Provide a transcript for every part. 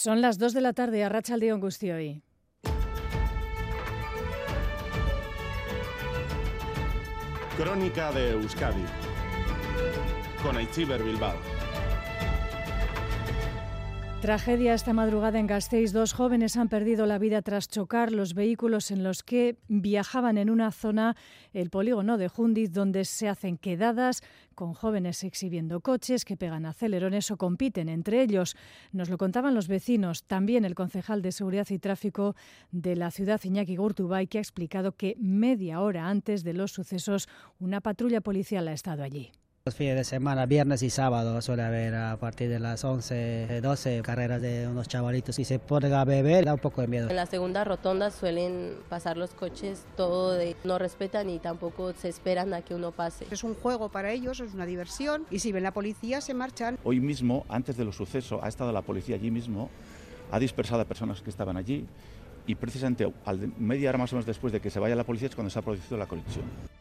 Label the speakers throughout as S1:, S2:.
S1: Son las 2 de la tarde a Racha Aldeón hoy.
S2: Crónica de Euskadi con Aichiber Bilbao.
S1: Tragedia esta madrugada en Gasteiz. Dos jóvenes han perdido la vida tras chocar los vehículos en los que viajaban en una zona, el polígono de Jundiz, donde se hacen quedadas con jóvenes exhibiendo coches que pegan acelerones o compiten entre ellos. Nos lo contaban los vecinos. También el concejal de Seguridad y Tráfico de la ciudad, Iñaki Gurtubay, que ha explicado que media hora antes de los sucesos una patrulla policial ha estado allí.
S3: Los fines de semana, viernes y sábado, suele haber a partir de las 11, 12 carreras de unos chavalitos y se ponen a beber, da un poco de miedo.
S4: En la segunda rotonda suelen pasar los coches, todo de no respetan y tampoco se esperan a que uno pase.
S5: Es un juego para ellos, es una diversión y si ven la policía se marchan.
S6: Hoy mismo, antes de los sucesos, ha estado la policía allí mismo, ha dispersado a personas que estaban allí y precisamente al media hora más o menos después de que se vaya la policía es cuando se ha producido la colisión.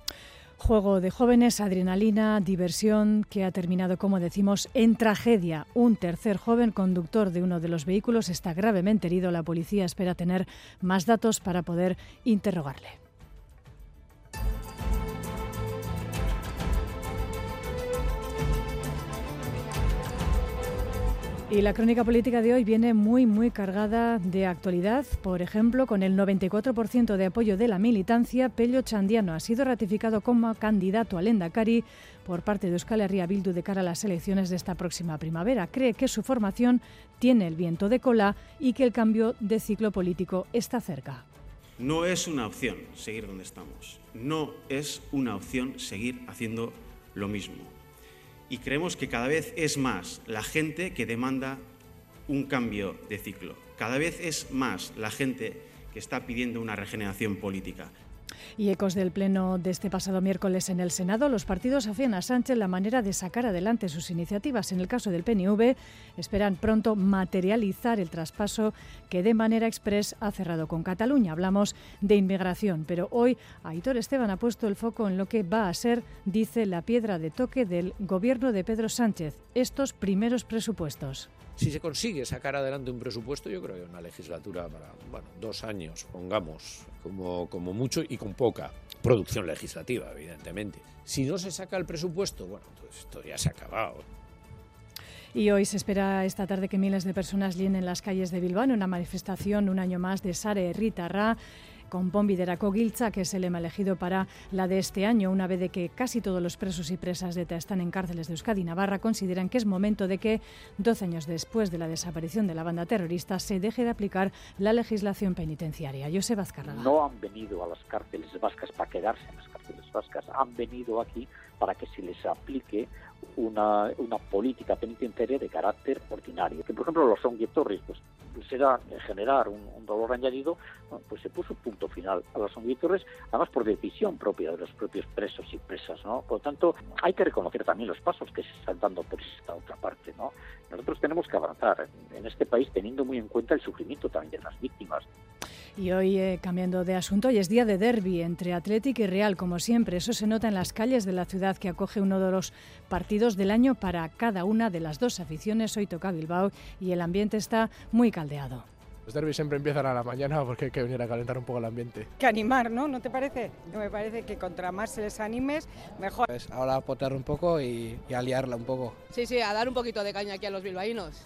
S1: Juego de jóvenes, adrenalina, diversión, que ha terminado, como decimos, en tragedia. Un tercer joven conductor de uno de los vehículos está gravemente herido. La policía espera tener más datos para poder interrogarle. Y la crónica política de hoy viene muy, muy cargada de actualidad. Por ejemplo, con el 94% de apoyo de la militancia, Pello Chandiano ha sido ratificado como candidato al Endacari por parte de Euskal Herria Bildu de cara a las elecciones de esta próxima primavera. Cree que su formación tiene el viento de cola y que el cambio de ciclo político está cerca.
S7: No es una opción seguir donde estamos. No es una opción seguir haciendo lo mismo y creemos que cada vez es más la gente que demanda un cambio de ciclo. Cada vez es más la gente que está pidiendo una regeneración política.
S1: Y ecos del pleno de este pasado miércoles en el Senado, los partidos afían a Sánchez la manera de sacar adelante sus iniciativas. En el caso del PNV, esperan pronto materializar el traspaso que de manera express ha cerrado con Cataluña. Hablamos de inmigración, pero hoy Aitor Esteban ha puesto el foco en lo que va a ser, dice, la piedra de toque del gobierno de Pedro Sánchez, estos primeros presupuestos.
S8: Si se consigue sacar adelante un presupuesto, yo creo que una legislatura para bueno, dos años, pongamos, como, como mucho y con poca producción legislativa, evidentemente. Si no se saca el presupuesto, bueno, pues esto ya se ha acabado.
S1: Y hoy se espera esta tarde que miles de personas llenen las calles de Bilbao en una manifestación un año más de Sare Ritarra con Pombiderako Giltza, que es el lema elegido para la de este año, una vez de que casi todos los presos y presas de ETA están en cárceles de Euskadi y Navarra, consideran que es momento de que, 12 años después de la desaparición de la banda terrorista, se deje de aplicar la legislación penitenciaria. José Azcárraga.
S9: No han venido a las cárceles vascas para quedarse en las cárceles vascas, han venido aquí para que se les aplique una, una política penitenciaria de carácter ordinario. Que, por ejemplo, los son pues será generar un, dolor añadido, pues se puso punto final a los songuitorres, además por decisión propia de los propios presos y presas, ¿no? Por lo tanto, hay que reconocer también los pasos que se están dando por esta otra parte, ¿no? Nosotros tenemos que avanzar en este país teniendo muy en cuenta el sufrimiento también de las víctimas.
S1: Y hoy, eh, cambiando de asunto, hoy es día de derby entre Atlético y Real, como siempre. Eso se nota en las calles de la ciudad que acoge uno de los partidos del año para cada una de las dos aficiones. Hoy toca Bilbao y el ambiente está muy caldeado.
S10: Los derbis siempre empiezan a la mañana porque hay que venir a calentar un poco el ambiente.
S11: Que animar, ¿no? ¿No te parece? Me parece que contra más se les animes, mejor.
S12: Pues ahora a potar un poco y, y a liarla un poco.
S13: Sí, sí, a dar un poquito de caña aquí a los bilbaínos.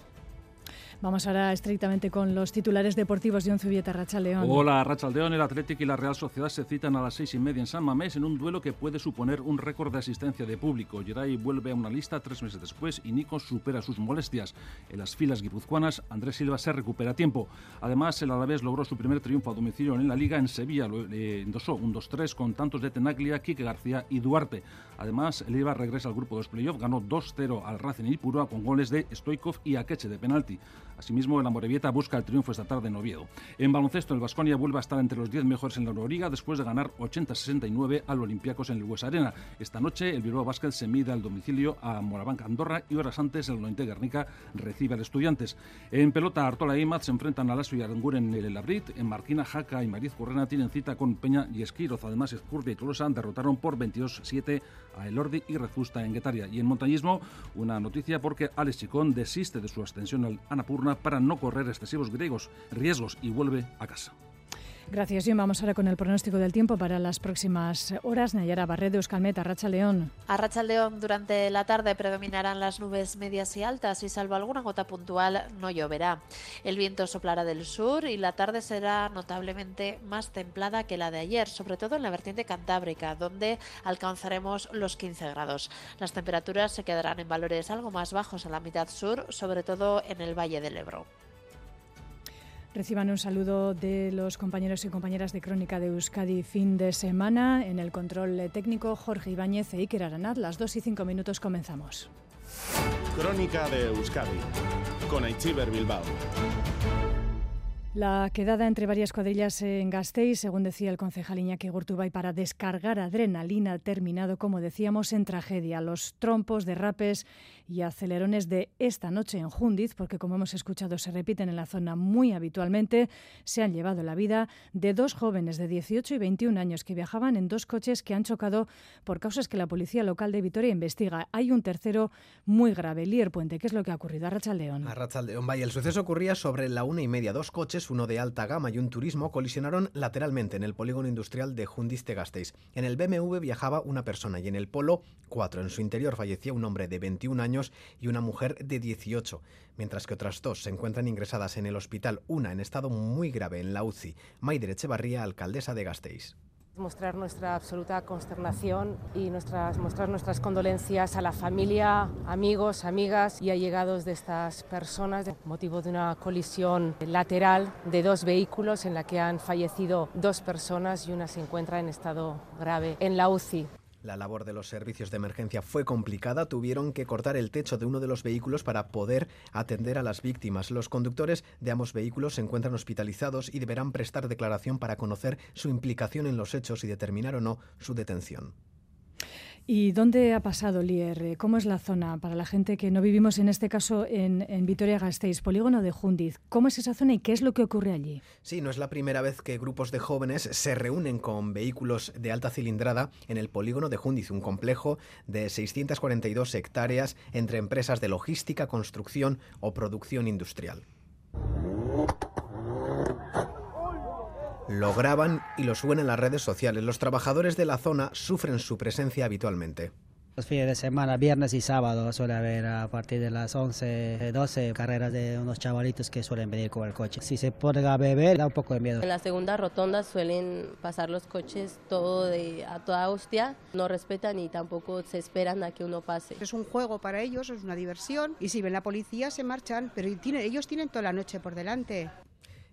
S1: Vamos ahora estrictamente con los titulares deportivos de Unzubieta Rachaldeón.
S14: Hola Rachaldeón, el Atlético y la Real Sociedad se citan a las seis y media en San Mamés en un duelo que puede suponer un récord de asistencia de público. Geray vuelve a una lista tres meses después y Nico supera sus molestias. En las filas guipuzcoanas, Andrés Silva se recupera a tiempo. Además, el Alavés logró su primer triunfo a domicilio en la Liga. En Sevilla lo eh, endosó un 2-3 con tantos de Tenaglia, Quique García y Duarte. Además, el Ibar regresa al grupo de los playoffs, ganó 2-0 al Racing y Purua con goles de Stoikov y Akeche de penalti. Asimismo, el Amorebieta busca el triunfo esta tarde en Oviedo. En baloncesto, el Vasconia vuelve a estar entre los 10 mejores en la Euroliga después de ganar 80-69 al Olympiacos en el Hues Arena. Esta noche, el Bilbao Basket se mide al domicilio a Morabanca Andorra y horas antes el Lointe Guernica recibe al Estudiantes. En pelota, Artola y Imaz se enfrentan a Lasso y Aranguren en el Labrit. En Marquina, Jaca y Mariz Correna tienen cita con Peña y Esquiroz. Además, Escurdia y Tolosa derrotaron por 22-7 a Elordi y Rezusta en Guetaria. Y en montañismo, una noticia porque Alex Chicón desiste de su ascensión al Anapurna para no correr excesivos griegos riesgos y vuelve a casa.
S1: Gracias, John. Vamos ahora con el pronóstico del tiempo para las próximas horas. Nayara Barredo, Euskalmet, Racha León.
S15: A León, durante la tarde predominarán las nubes medias y altas y salvo alguna gota puntual no lloverá. El viento soplará del sur y la tarde será notablemente más templada que la de ayer, sobre todo en la vertiente cantábrica, donde alcanzaremos los 15 grados. Las temperaturas se quedarán en valores algo más bajos a la mitad sur, sobre todo en el Valle del Ebro.
S1: Reciban un saludo de los compañeros y compañeras de Crónica de Euskadi fin de semana. En el control técnico, Jorge Ibáñez e Iker Aranat. Las 2 y 5 minutos comenzamos.
S16: Crónica de Euskadi con Aichiber Bilbao.
S1: La quedada entre varias cuadrillas en Gasteiz, según decía el concejal Iñaki Gurtubay, para descargar adrenalina, terminado, como decíamos, en tragedia. Los trompos, derrapes y acelerones de esta noche en Jundiz, porque como hemos escuchado se repiten en la zona muy habitualmente, se han llevado la vida de dos jóvenes de 18 y 21 años que viajaban en dos coches que han chocado por causas que la policía local de Vitoria investiga. Hay un tercero muy grave, Lier Puente. ¿Qué es lo que ha ocurrido? A León.
S17: A vaya. El suceso ocurría sobre la una y media. Dos coches uno de alta gama y un turismo, colisionaron lateralmente en el polígono industrial de Jundiz-Gasteiz. En el BMW viajaba una persona y en el Polo cuatro. En su interior fallecía un hombre de 21 años y una mujer de 18, mientras que otras dos se encuentran ingresadas en el hospital, una en estado muy grave en la UCI. Maider Echevarría, alcaldesa de Gasteiz
S10: mostrar nuestra absoluta consternación y nuestras, mostrar nuestras condolencias a la familia, amigos, amigas y allegados de estas personas, motivo de una colisión lateral de dos vehículos en la que han fallecido dos personas y una se encuentra en estado grave en la UCI.
S17: La labor de los servicios de emergencia fue complicada, tuvieron que cortar el techo de uno de los vehículos para poder atender a las víctimas. Los conductores de ambos vehículos se encuentran hospitalizados y deberán prestar declaración para conocer su implicación en los hechos y determinar o no su detención.
S1: ¿Y dónde ha pasado Lier? ¿Cómo es la zona para la gente que no vivimos en este caso en, Vitoria-Gasteiz, polígono de Jundiz? ¿Cómo es esa zona y qué es lo que ocurre allí?
S17: Sí, no es la primera vez que grupos de jóvenes se reúnen con vehículos de alta cilindrada en el polígono de Jundiz, un complejo de 642 hectáreas entre empresas de logística, construcción o producción industrial. Lo graban y lo suben en las redes sociales. Los trabajadores de la zona sufren su presencia habitualmente.
S3: Los fines de semana, viernes y sábado, suele haber a partir de las 11, 12 carreras de unos chavalitos que suelen venir con el coche. Si se pone a beber, da un poco de miedo.
S4: En la segunda rotonda suelen pasar los coches todo de, a toda hostia. No respetan y tampoco se esperan a que uno pase.
S5: Es un juego para ellos, es una diversión. Y si ven la policía, se marchan. Pero ellos tienen toda la noche por delante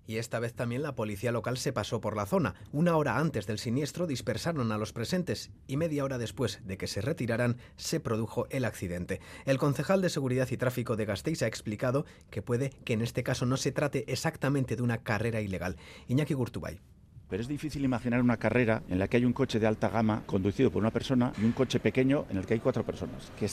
S17: y esta vez también la policía local se pasó por la zona. Una hora antes del siniestro dispersaron a los presentes y media hora después de que se retiraran se produjo el accidente. El concejal de Seguridad y Tráfico de Gasteiz ha explicado que puede que en este caso no se trate exactamente de una carrera ilegal. Iñaki Gurtubay.
S6: Pero es difícil imaginar una carrera en la que hay un coche de alta gama conducido por una persona y un coche pequeño en el que hay cuatro personas. Que,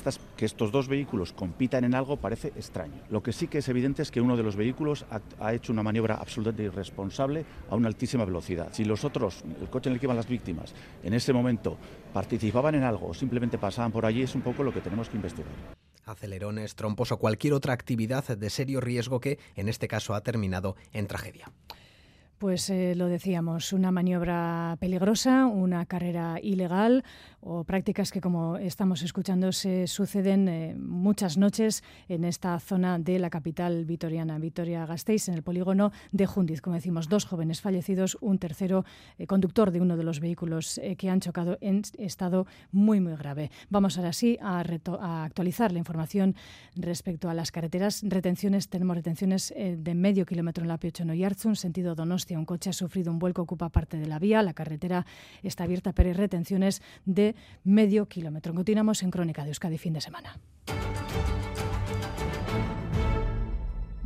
S6: estos dos vehículos compitan en algo parece extraño. Lo que sí que es evidente es que uno de los vehículos ha, hecho una maniobra absolutamente irresponsable a una altísima velocidad. Si los otros, el coche en el que iban las víctimas, en ese momento participaban en algo o simplemente pasaban por allí, es un poco lo que tenemos que investigar
S17: acelerones, trompos o cualquier otra actividad de serio riesgo que, en este caso, ha terminado en tragedia.
S1: Pues eh, lo decíamos, una maniobra peligrosa, una carrera ilegal o prácticas que, como estamos escuchando, se suceden eh, muchas noches en esta zona de la capital vitoriana, Vitoria-Gasteiz, en el polígono de Jundiz. Como decimos, dos jóvenes fallecidos, un tercero eh, conductor de uno de los vehículos que han chocado en estado muy, muy grave. Vamos ahora sí a, a actualizar la información respecto a las carreteras. Retenciones, tenemos retenciones de medio kilómetro en la Piochono y un sentido Un coche ha sufrido un vuelco, ocupa parte de la vía. La carretera está abierta, pero hay retenciones de medio kilómetro. Continuamos en Crónica de Euskadi fin de semana.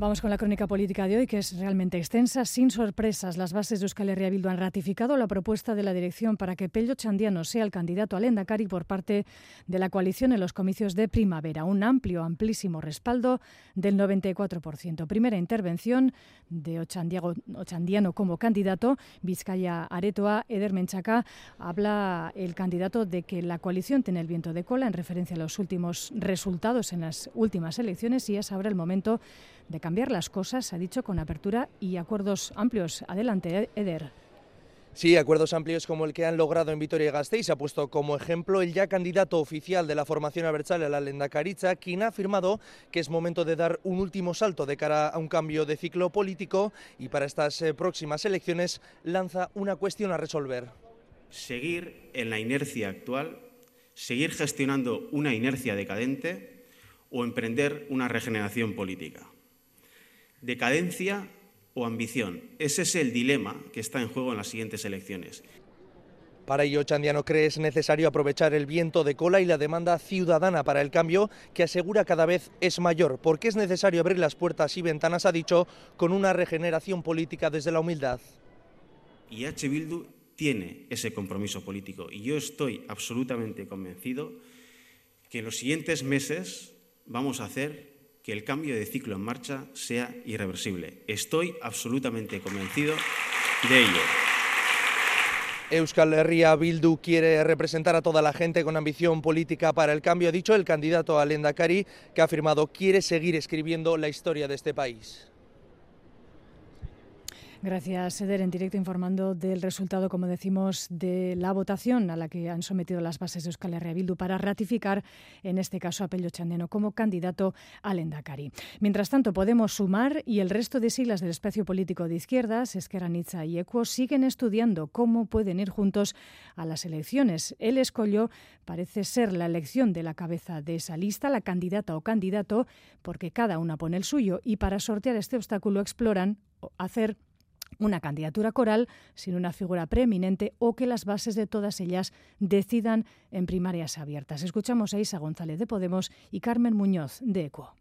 S1: Vamos con la crónica política de hoy, que es realmente extensa. Sin sorpresas, las bases de Euskal Herria Bildu han ratificado la propuesta de la dirección para que Pello Chandiano sea el candidato al Endacari por parte de la coalición en los comicios de primavera. Un amplio, amplísimo respaldo del 94%. Primera intervención de Ochandiano como candidato. Vizcaya Aretoa, Eder Menchaca, habla el candidato de que la coalición tiene el viento de cola en referencia a los últimos resultados en las últimas elecciones y es ahora el momento de cambiar las cosas, ha dicho, con apertura y acuerdos amplios. Adelante, Eder.
S18: Sí, acuerdos amplios como el que han logrado en Vitoria-Gasteiz ha puesto como ejemplo el ya candidato oficial de la formación abertzale, la Lendakaritza, quien ha afirmado que es momento de dar un último salto de cara a un cambio de ciclo político y para estas eh, próximas elecciones lanza una cuestión a resolver.
S7: Seguir en la inercia actual, seguir gestionando una inercia decadente o emprender una regeneración política. Decadencia o ambición. Ese es el dilema que está en juego en las siguientes elecciones.
S18: Para ello, Chandiano cree es necesario aprovechar el viento de cola y la demanda ciudadana para el cambio, que asegura cada vez es mayor, porque es necesario abrir las puertas y ventanas, ha dicho, con una regeneración política desde la humildad.
S7: Y H. Bildu tiene ese compromiso político y yo estoy absolutamente convencido que en los siguientes meses vamos a hacer que el cambio de ciclo en marcha sea irreversible. Estoy absolutamente convencido de ello.
S18: Euskal Herria Bildu quiere representar a toda la gente con ambición política para el cambio, ha dicho el candidato a Lendakari, que ha afirmado quiere seguir escribiendo la historia de este país.
S1: Gracias, Eder, en directo informando del resultado, como decimos, de la votación a la que han sometido las bases de Euskal Herria Bildu para ratificar, en este caso, a Pello Chandeno como candidato al Endacari. Mientras tanto, Podemos Sumar y el resto de siglas del espacio político de izquierdas, Esquerra Nitza y Equo, siguen estudiando cómo pueden ir juntos a las elecciones. El escollo parece ser la elección de la cabeza de esa lista, la candidata o candidato, porque cada una pone el suyo y para sortear este obstáculo exploran hacer una candidatura coral sin una figura preeminente o que las bases de todas ellas decidan en primarias abiertas. Escuchamos a Isa González de Podemos y Carmen Muñoz de ECO.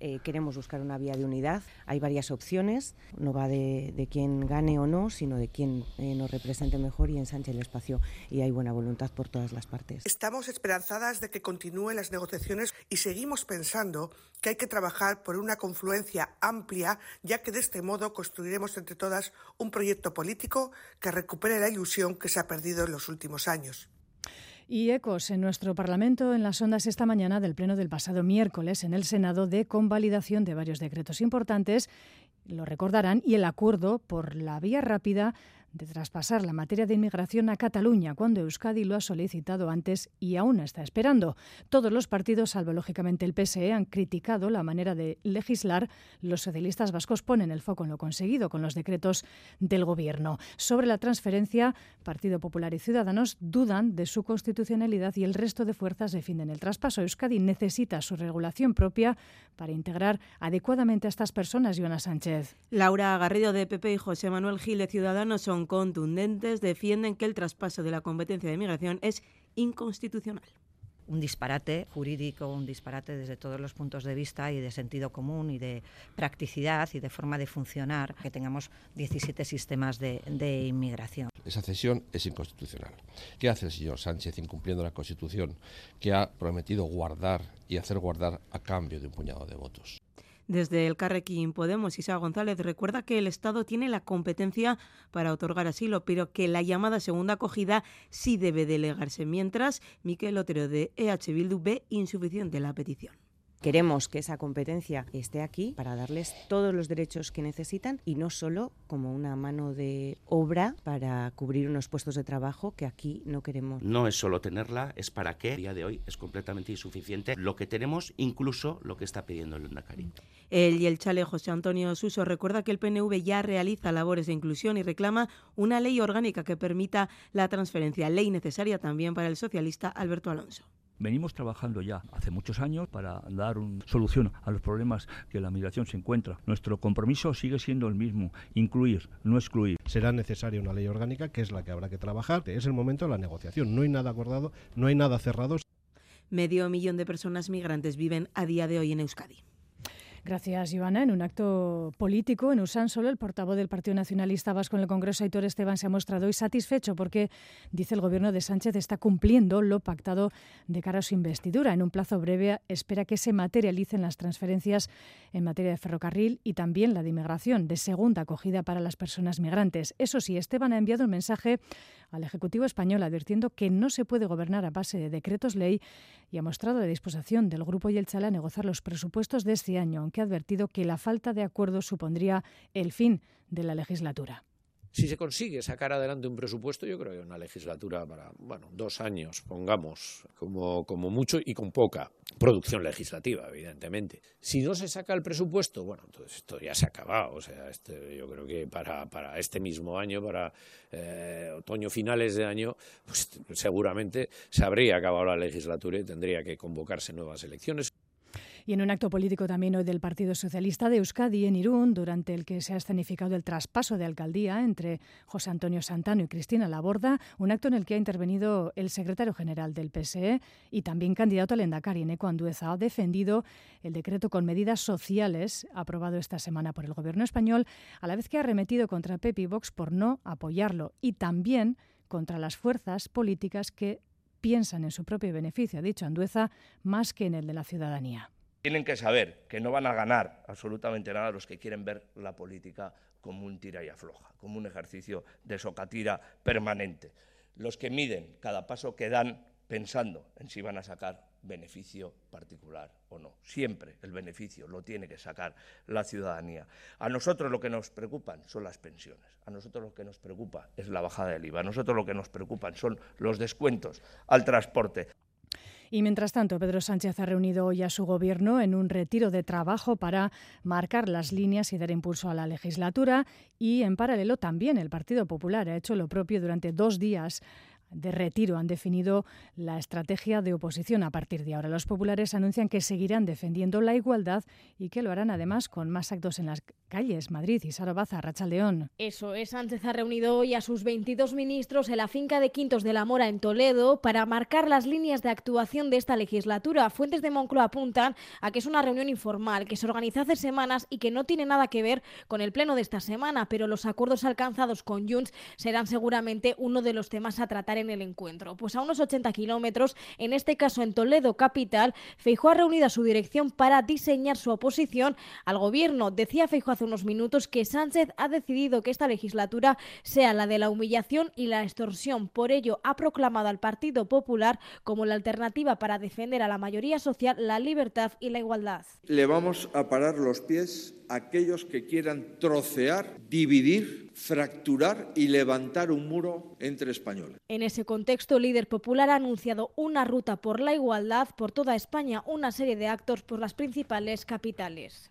S19: Eh, queremos buscar una vía de unidad. Hay varias opciones, no va de, de quién gane o no, sino de quién eh, nos represente mejor y ensanche el espacio. Y hay buena voluntad por todas las partes.
S20: Estamos esperanzadas de que continúen las negociaciones y seguimos pensando que hay que trabajar por una confluencia amplia, ya que de este modo construiremos entre todas un proyecto político que recupere la ilusión que se ha perdido en los últimos años.
S1: Y ecos en nuestro Parlamento en las ondas esta mañana del Pleno del pasado miércoles en el Senado de convalidación de varios decretos importantes, lo recordarán, y el acuerdo por la vía rápida de traspasar la materia de inmigración a Cataluña cuando Euskadi lo ha solicitado antes y aún está esperando. Todos los partidos, salvo lógicamente el PSE, han criticado la manera de legislar. Los socialistas vascos ponen el foco en lo conseguido con los decretos del Gobierno. Sobre la transferencia, Partido Popular y Ciudadanos dudan de su constitucionalidad y el resto de fuerzas defienden el traspaso. Euskadi necesita su regulación propia para integrar adecuadamente a estas personas, Joana Sánchez.
S21: Laura Garrido de PP y José Manuel Gil de Ciudadanos son contundentes, defienden que el traspaso de la competencia de migración es inconstitucional
S22: un disparate jurídico, un disparate desde todos los puntos de vista y de sentido común y de practicidad y de forma de funcionar, que tengamos 17 sistemas de, de, inmigración.
S23: Esa cesión es inconstitucional. ¿Qué hace el señor Sánchez incumpliendo la Constitución que ha prometido guardar y hacer guardar a cambio de un puñado de votos?
S21: Desde el Carrequín Podemos, Isa González recuerda que el Estado tiene la competencia para otorgar asilo, pero que la llamada segunda acogida sí debe delegarse, mientras Miquel Otero de EH Bildu ve insuficiente la petición.
S19: Queremos que esa competencia esté aquí para darles todos los derechos que necesitan y no solo como una mano de obra para cubrir unos puestos de trabajo que aquí no queremos.
S24: No es solo tenerla, es para qué. A día de hoy es completamente insuficiente lo que tenemos, incluso lo que está pidiendo el Endacari.
S21: Él y el chale José Antonio Suso recuerda que el PNV ya realiza labores de inclusión y reclama una ley orgánica que permita la transferencia, ley necesaria también para el socialista Alberto Alonso.
S25: Venimos trabajando ya hace muchos años para dar una solución a los problemas que la migración se encuentra. Nuestro compromiso sigue siendo el mismo, incluir, no excluir.
S2: Será necesaria una ley orgánica que es la que habrá que trabajar. Es el momento de la negociación. No hay nada acordado, no hay nada cerrado.
S21: Medio millón de personas migrantes viven a día de hoy en Euskadi.
S1: Gracias, Ivana. En un acto político en solo el portavoz del Partido Nacionalista Vasco en el Congreso, Aitor Esteban, se ha mostrado hoy satisfecho porque, dice el gobierno de Sánchez, está cumpliendo lo pactado de cara a su investidura. En un plazo breve espera que se materialicen las transferencias en materia de ferrocarril y también la de inmigración, de segunda acogida para las personas migrantes. Eso sí, Esteban ha enviado un mensaje al Ejecutivo español advirtiendo que no se puede gobernar a base de decretos ley y ha mostrado la disposición del Grupo Yelchala a negociar los presupuestos de este año, aunque ha advertido que la falta de acuerdo supondría el fin de la legislatura.
S8: Si se consigue sacar adelante un presupuesto, yo creo que una legislatura para, bueno, dos años, pongamos, como, como mucho y con poca producción legislativa, evidentemente. Si no se saca el presupuesto, bueno, entonces esto ya se ha acabado. O sea, este, yo creo que para, para este mismo año, para eh, otoño finales de año, pues seguramente se habría acabado la legislatura y tendría que convocarse nuevas elecciones.
S1: Y en un acto político también hoy del Partido Socialista de Euskadi en Irún, durante el que se ha escenificado el traspaso de alcaldía entre José Antonio Santano y Cristina Laborda, un acto en el que ha intervenido el secretario general del PSE y también candidato al Endacari, Eneco Andueza, ha defendido el decreto con medidas sociales aprobado esta semana por el Gobierno español, a la vez que ha arremetido contra Pepi Vox por no apoyarlo y también contra las fuerzas políticas que piensan en su propio beneficio, ha dicho Andueza, más que en el de la ciudadanía.
S26: Tienen que saber que no van a ganar absolutamente nada los que quieren ver la política como un tira y afloja, como un ejercicio de socatira permanente. Los que miden cada paso que dan pensando en si van a sacar beneficio particular o no. Siempre el beneficio lo tiene que sacar la ciudadanía. A nosotros lo que nos preocupan son las pensiones. A nosotros lo que nos preocupa es la bajada del IVA. A nosotros lo que nos preocupan son los descuentos al transporte.
S1: Y mientras tanto, Pedro Sánchez ha reunido hoy a su gobierno en un retiro de trabajo para marcar las líneas y dar impulso a la legislatura. Y en paralelo también el Partido Popular ha hecho lo propio durante dos días de retiro han definido la estrategia de oposición a partir de ahora. Los populares anuncian que seguirán defendiendo la igualdad y que lo harán además con más actos en las calles. Madrid y Sarobaza, León.
S27: Eso es, Sánchez ha reunido hoy a sus 22 ministros en la finca de Quintos de la Mora en Toledo para marcar las líneas de actuación de esta legislatura. Fuentes de Moncloa apuntan a que es una reunión informal que se organiza hace semanas y que no tiene nada que ver con el pleno de esta semana, pero los acuerdos alcanzados con Junts serán seguramente uno de los temas a tratar en el encuentro? Pues a unos 80 kilómetros, en este caso en Toledo capital, Feijó ha reunido a su dirección para diseñar su oposición al gobierno. Decía Feijó hace unos minutos que Sánchez ha decidido que esta legislatura sea la de la humillación y la extorsión. Por ello, ha proclamado al Partido Popular como la alternativa para defender a la mayoría social la libertad y la igualdad.
S28: Le vamos a parar los pies a aquellos que quieran trocear, dividir fracturar y levantar un muro entre españoles.
S27: En ese contexto, el líder popular ha anunciado una ruta por la igualdad por toda España, una serie de actos por las principales capitales.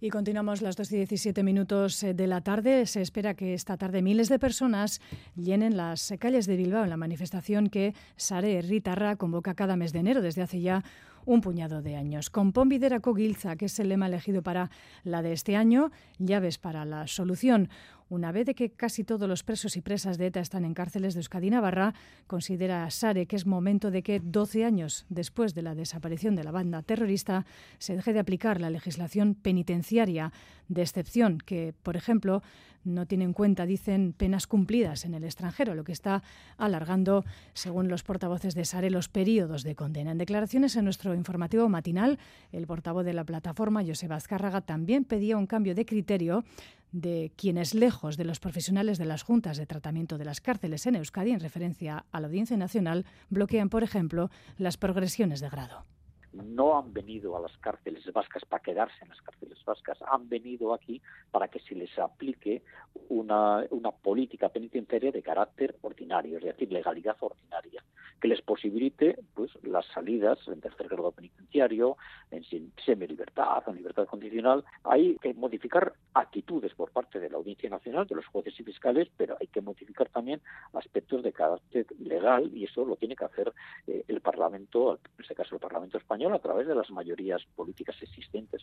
S1: Y continuamos las 2 y 17 minutos eh, de la tarde. Se espera que esta tarde miles de personas llenen las calles de Bilbao en la manifestación que Sare Ritarra convoca cada mes de enero desde hace ya un puñado de años. Con Pombiderako Gilza, que es el lema elegido para la de este año, llaves para la solución. Una vez de que casi todos los presos y presas de ETA están en cárceles de Euskadi Navarra, considera Sare que es momento de que 12 años después de la desaparición de la banda terrorista se deje de aplicar la legislación penitenciaria de excepción que, por ejemplo, no tiene en cuenta, dicen, penas cumplidas en el extranjero, lo que está alargando, según los portavoces de Sare, los periodos de condena. En declaraciones en nuestro informativo matinal, el portavoz de la plataforma, Joseba Azcárraga, también pedía un cambio de criterio de quienes, lejos de los profesionales de las juntas de tratamiento de las cárceles en Euskadi, en referencia a la Audiencia Nacional, bloquean, por ejemplo, las progresiones de grado.
S9: No han venido a las cárceles vascas para quedarse en las cárceles vascas, han venido aquí para que se les aplique una, política penitenciaria de carácter ordinario, es decir, legalidad ordinaria, que les posibilite pues las salidas en tercer grado penitenciario, en semi-libertad, en libertad condicional. Hay que modificar actitudes por parte de la Audiencia Nacional, de los jueces y fiscales, pero hay que modificar también aspectos de carácter legal y eso lo tiene que hacer eh, el Parlamento, en este caso el Parlamento español, a través de las mayorías políticas existentes.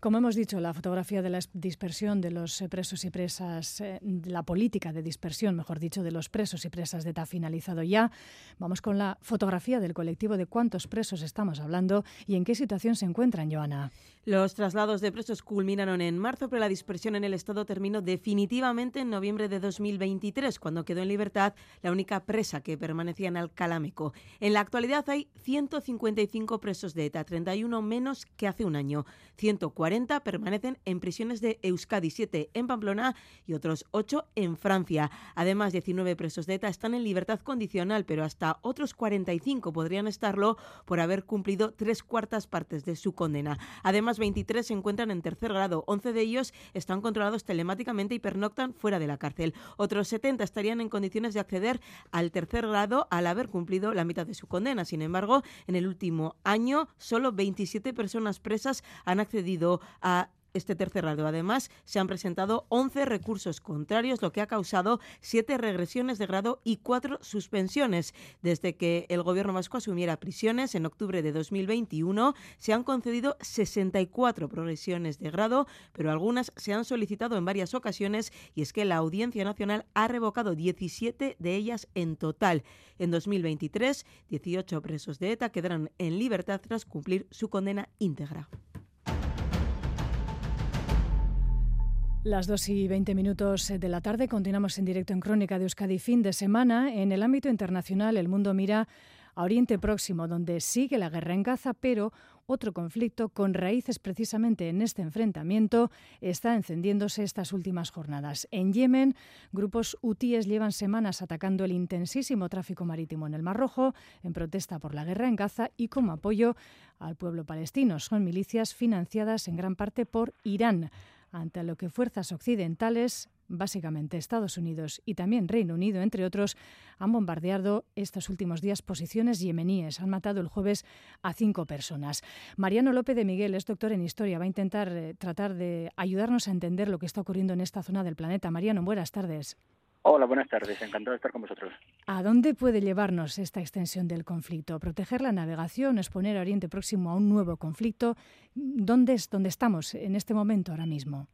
S1: Como hemos dicho, la fotografía de la dispersión de los presos y presas, eh, la política de dispersión, mejor dicho, de los presos y presas de ETA finalizado ya. Vamos con la fotografía del colectivo de cuántos presos estamos hablando y en qué situación se encuentran, Joana.
S21: Los traslados de presos culminaron en marzo, pero la dispersión en el Estado terminó definitivamente en noviembre de 2023, cuando quedó en libertad la única presa que permanecía en Alcalameco. En la actualidad hay 155 presos de ETA, 31 menos que hace un año. 140 permanecen en prisiones de Euskadi, 7 en Pamplona y otros 8 en Francia. Además, 19 presos de ETA están en libertad condicional, pero hasta otros 45 podrían estarlo por haber cumplido tres cuartas partes de su condena. Además, 23 se encuentran en tercer grado. 11 de ellos están controlados telemáticamente y pernoctan fuera de la cárcel. Otros 70 estarían en condiciones de acceder al tercer grado al haber cumplido la mitad de su condena. Sin embargo, en el último año, solo 27 personas presas han accedido a este tercer grado. Además, se han presentado 11 recursos contrarios, lo que ha causado siete regresiones de grado y cuatro suspensiones. Desde que el Gobierno vasco asumiera prisiones en octubre de 2021, se han concedido 64 progresiones de grado, pero algunas se han solicitado en varias ocasiones y es que la Audiencia Nacional ha revocado 17 de ellas en total. En 2023, 18 presos de ETA quedarán en libertad tras cumplir su condena íntegra.
S1: Las 2 y 20 minutos de la tarde continuamos en directo en Crónica de Euskadi fin de semana. En el ámbito internacional, el mundo mira a Oriente Próximo, donde sigue la guerra en Gaza, pero otro conflicto con raíces precisamente en este enfrentamiento está encendiéndose estas últimas jornadas. En Yemen, grupos hutíes llevan semanas atacando el intensísimo tráfico marítimo en el Mar Rojo en protesta por la guerra en Gaza y como apoyo al pueblo palestino. Son milicias financiadas en gran parte por Irán ante lo que fuerzas occidentales, básicamente Estados Unidos y también Reino Unido, entre otros, han bombardeado estos últimos días posiciones yemeníes. Han matado el jueves a cinco personas. Mariano López de Miguel es doctor en historia. Va a intentar eh, tratar de ayudarnos a entender lo que está ocurriendo en esta zona del planeta. Mariano, buenas tardes.
S29: Hola, buenas tardes. Encantado de estar con vosotros.
S1: ¿A dónde puede llevarnos esta extensión del conflicto? ¿Proteger la navegación? ¿Exponer a Oriente Próximo a un nuevo conflicto? ¿Dónde, es, dónde estamos en este momento ahora mismo?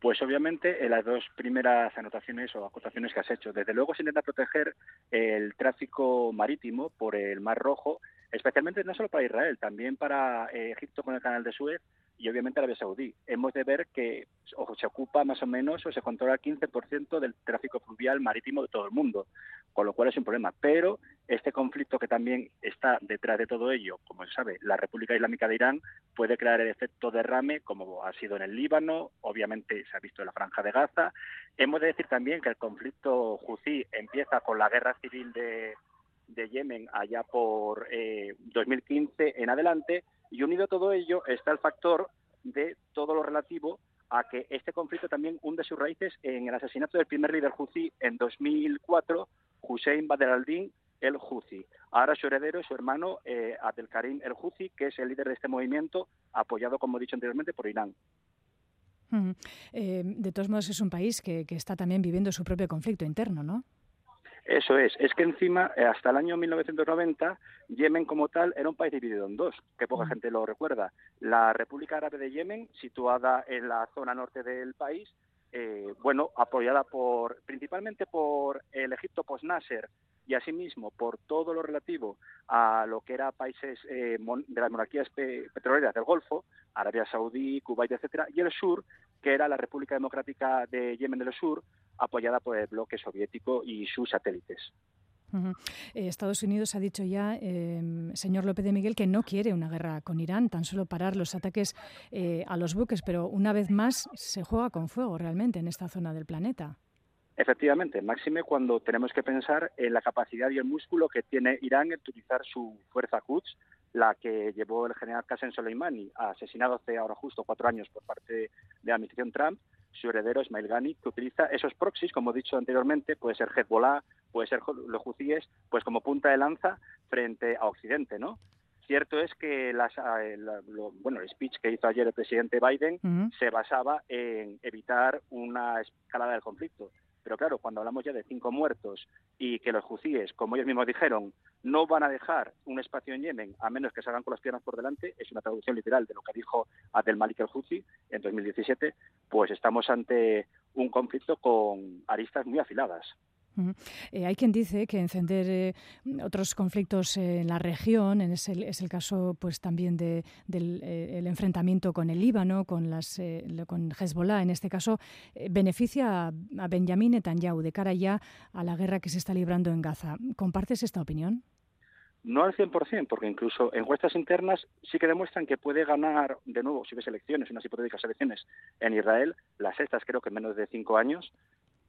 S29: Pues obviamente en las dos primeras anotaciones o acotaciones que has hecho. Desde luego se intenta proteger el tráfico marítimo por el Mar Rojo, especialmente no solo para Israel, también para eh, Egipto con el Canal de Suez y obviamente Arabia Saudí. Hemos de ver que se ocupa más o menos o se controla el 15% del tráfico fluvial marítimo de todo el mundo, con lo cual es un problema. Pero este conflicto que también está detrás de todo ello, como se sabe, la República Islámica de Irán puede crear el efecto derrame, como ha sido en el Líbano, obviamente se ha visto en la Franja de Gaza. Hemos de decir también que el conflicto Houthi empieza con la guerra civil de, Yemen allá por 2015 eh, en adelante y unido a todo ello está el factor de todo lo relativo a que este conflicto también hunde sus raíces en el asesinato del primer líder Houthi en 2004, Hussein Badr al-Din el Houthi. Ahora su heredero es su hermano eh, Abdelkarim el Houthi, que es el líder de este movimiento, apoyado, como he dicho anteriormente, por Irán.
S1: Eh, de todos modos, es un país que, que está también viviendo su propio conflicto interno, ¿no?
S29: Eso es, es que encima, eh, hasta el año 1990, Yemen como tal era un país dividido en dos, que poca mm. gente lo recuerda. La República Árabe de Yemen, situada en la zona norte del país, eh, bueno, apoyada por principalmente por el Egipto post-Nasser y asimismo por todo lo relativo a lo que era países eh, de las monarquías petroleras del Golfo, Arabia Saudí, Kuwait, etcétera, y el sur, que era la República Democrática de Yemen del Sur, apoyada por el bloque soviético y sus satélites.
S1: Eh, Estados Unidos ha dicho ya, em, señor López de Miguel, que no quiere una guerra con Irán, tan solo parar los ataques eh, a los buques, pero una vez más se juega con fuego realmente en esta zona del planeta.
S29: Efectivamente, máxime cuando tenemos que pensar en la capacidad y el músculo que tiene Irán en utilizar su fuerza Quds, la que llevó el general Qasem Soleimani, asesinado hace ahora justo cuatro años por parte de la administración Trump, su heredero Ismail Ghani, que utiliza esos proxies, como he dicho anteriormente, puede ser Hezbollah, puede ser los hutíes, pues como punta de lanza frente a Occidente, ¿no? Cierto es que las, eh, bueno, el speech que hizo ayer el presidente Biden se basaba en evitar una escalada del conflicto. Pero claro, cuando hablamos ya de cinco muertos y que los hutíes, como ellos mismos dijeron, no van a dejar un espacio en Yemen a menos que salgan con las piernas por delante, es una traducción literal de lo que dijo Abdel Malik el-Houthi en 2017, pues estamos ante un conflicto con aristas muy afiladas.
S1: Eh, hay quien dice que encender eh, otros conflictos en la región, en es, el, es el caso pues también de, del eh, el enfrentamiento con el Líbano, con, las, con Hezbollah, en este caso, beneficia a, a Benjamin Netanyahu de cara ya a la guerra que se está librando en Gaza. ¿Compartes esta opinión?
S29: No al 100%, porque incluso encuestas internas sí que demuestran que puede ganar de nuevo, si ves elecciones, unas hipotéticas elecciones en Israel, las estas creo que en menos de cinco años,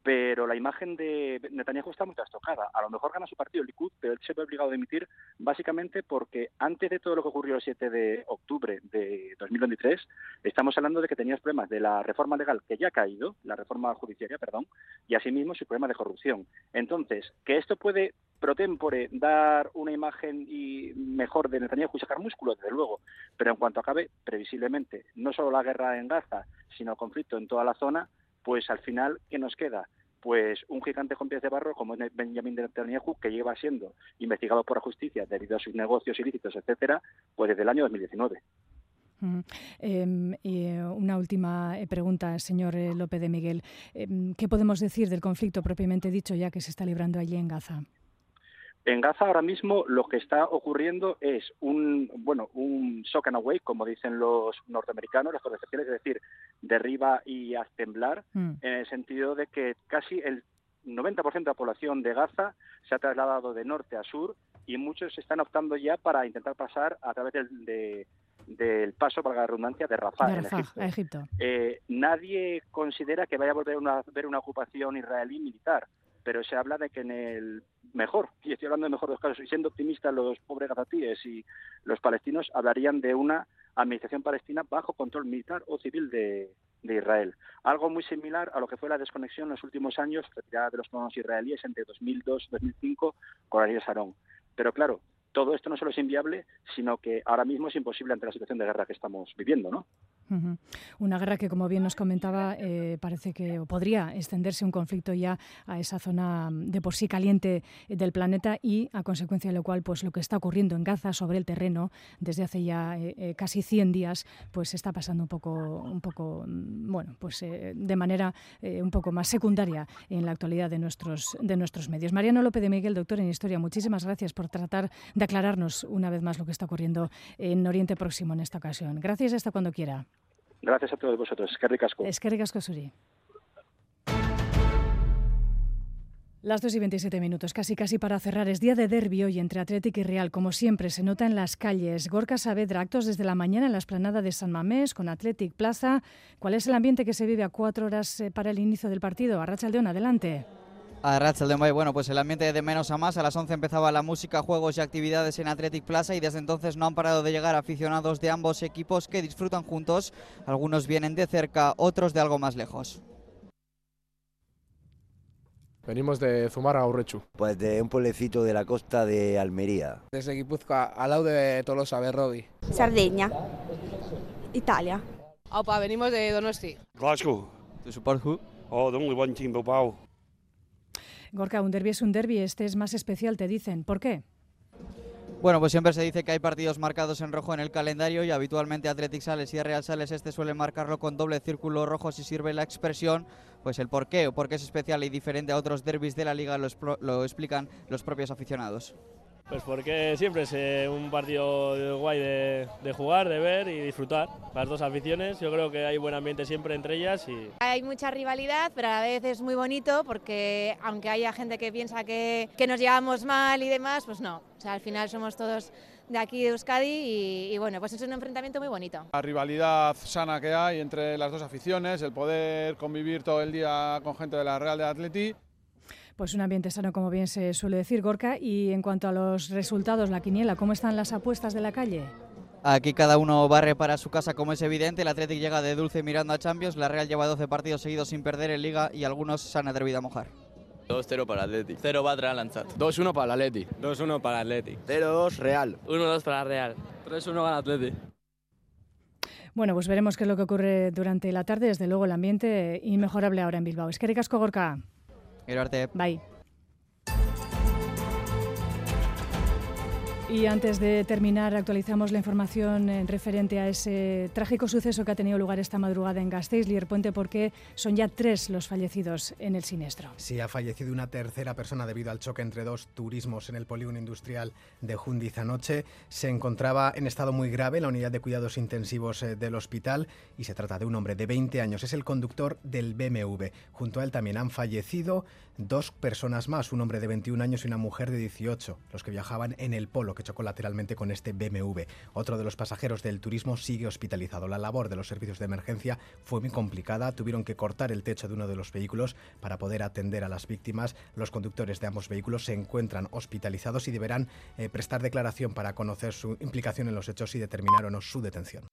S29: pero la imagen de Netanyahu está muy trastocada. A lo mejor gana su partido el Likud, pero él se ve obligado a dimitir básicamente porque antes de todo lo que ocurrió el 7 de octubre de 2023, estamos hablando de que tenías problemas de la reforma legal que ya ha caído, la reforma judiciaria, perdón, y asimismo su problema de corrupción. Entonces, que esto puede pro tempore dar una imagen y mejor de Netanyahu y sacar músculo, desde luego, pero en cuanto acabe, previsiblemente, no solo la guerra en Gaza, sino el conflicto en toda la zona, pues al final, ¿qué nos queda? Pues un gigante con pies de barro como Benjamin Netanyahu, que lleva siendo investigado por la justicia debido a sus negocios ilícitos, etcétera, pues desde el año 2019.
S1: Em, y eh, una última eh, pregunta, señor eh, López de Miguel. Em, ¿Qué podemos decir del conflicto propiamente dicho ya que se está librando allí en Gaza?
S29: En Gaza ahora mismo lo que está ocurriendo es un, bueno, un shock and away, como dicen los norteamericanos, las concepciones, es decir, derriba y haz temblar, mm. en el sentido de que casi el 90% de la población de Gaza se ha trasladado de norte a sur y muchos están optando ya para intentar pasar a través del, del paso, para la redundancia, de Rafah, en
S1: Egipto.
S29: Eh, nadie considera que vaya a volver a ver una ocupación israelí militar pero se habla de que en el mejor, y estoy hablando de mejor de los casos, y siendo optimista los pobres gazatíes y los palestinos hablarían de una administración palestina bajo control militar o civil de, Israel. Algo muy similar a lo que fue la desconexión en los últimos años retirada de los colonos israelíes entre 2002 y 2005 con Ariel Sharon. Pero claro, todo esto no solo es inviable, sino que ahora mismo es imposible ante la situación de guerra que estamos viviendo, ¿no?
S1: Una guerra que, como bien nos comentaba, eh, parece que podría extenderse un conflicto ya a esa zona de por sí caliente del planeta y, a consecuencia de lo cual, pues lo que está ocurriendo en Gaza sobre el terreno desde hace ya eh, eh, casi 100 días, pues está pasando un poco, un poco, mm, bueno, pues de manera un poco más secundaria en la actualidad de nuestros de nuestros medios. Mariano López de Miguel, doctor en Historia, muchísimas gracias por tratar de aclararnos una vez más lo que está ocurriendo en Oriente Próximo en esta ocasión. Gracias hasta cuando quiera.
S29: Gracias a todos vosotros. Es que ricasco.
S1: Es que. Las 2 y 27 minutos, casi casi para cerrar. Es día de derbi hoy entre Atlético y Real, como siempre, se nota en las calles. Gorka Saavedra, actos desde la mañana en la esplanada de San Mamés, con Athletic Plaza. ¿Cuál es el ambiente que se vive a cuatro horas eh, para el inicio del partido? Arracha Aldeón, adelante.
S30: A Rachelden bueno, pues el ambiente de menos a más. A las 11 empezaba la música, juegos y actividades en Athletic Plaza y desde entonces no han parado de llegar aficionados de ambos equipos que disfrutan juntos. Algunos vienen de cerca, otros de algo más lejos.
S31: Venimos de Zumar a Urrechu.
S32: Pues de un pueblecito de la costa de Almería.
S31: Desde Guipúzcoa, al lado de Tolosa, Berrodi.
S33: Sardeña, Italia.
S34: Opa, venimos de Donosti.
S35: Glasgow.
S30: ¿Tu support who?
S35: Oh, the only one team, Bilbao.
S1: Gorka, un derby es un derby, este es más especial, te dicen. ¿Por qué?
S30: Bueno, pues siempre se dice que hay partidos marcados en rojo en el calendario y habitualmente Athletic Sales y Real Sales este suele marcarlo con doble círculo rojo si sirve la expresión, pues el por qué o por qué es especial y diferente a otros derbis de la liga lo explican los propios aficionados.
S36: Pues porque siempre es eh, un partido guay de, jugar, de ver y disfrutar. Las dos aficiones, yo creo que hay buen ambiente siempre entre ellas. y
S33: Hay mucha rivalidad, pero a la vez es muy bonito porque aunque haya gente que piensa que, que nos llevamos mal y demás, pues no. O sea, al final somos todos de aquí de Euskadi y, y, bueno, pues es un enfrentamiento muy bonito.
S31: La rivalidad sana que hay entre las dos aficiones, el poder convivir todo el día con gente de la Real de Atleti.
S1: Pues un ambiente sano, como bien se suele decir, Gorka. Y en cuanto a los resultados, la quiniela, ¿cómo están las apuestas de la calle?
S30: Aquí cada uno barre para su casa, como es evidente. El Athletic llega de dulce mirando a Champions. La Real lleva 12 partidos seguidos sin perder en Liga y algunos se han atrevido a mojar.
S37: 2-0 para el Athletic. 0 va a Lanzat.
S31: 2-1 para el Athletic.
S37: 2-1 para el Athletic.
S32: 0-2 Real.
S37: 1-2 para Real. 3-1 gana Athletic.
S1: Bueno, pues veremos qué es lo que ocurre durante la tarde. Desde luego el ambiente inmejorable ahora en Bilbao. Es que ricasco Gorka.
S30: Gero arte.
S1: Bai. Y antes de terminar, actualizamos la información en referente a ese trágico suceso que ha tenido lugar esta madrugada en Gasteiz, Puente, porque son ya tres los fallecidos en el siniestro.
S17: Sí, ha fallecido una tercera persona debido al choque entre dos turismos en el polígono industrial de Jundiz anoche. Se encontraba en estado muy grave en la unidad de cuidados intensivos eh, del hospital y se trata de un hombre de 20 años. Es el conductor del BMW. Junto a él también han fallecido dos personas más, un hombre de 21 años y una mujer de 18, los que viajaban en el Polo, que chocó lateralmente con este BMW. Otro de los pasajeros del turismo sigue hospitalizado. La labor de los servicios de emergencia fue muy complicada. Tuvieron que cortar el techo de uno de los vehículos para poder atender a las víctimas. Los conductores de ambos vehículos se encuentran hospitalizados y deberán eh, prestar declaración para conocer su implicación en los hechos y determinar o no su detención.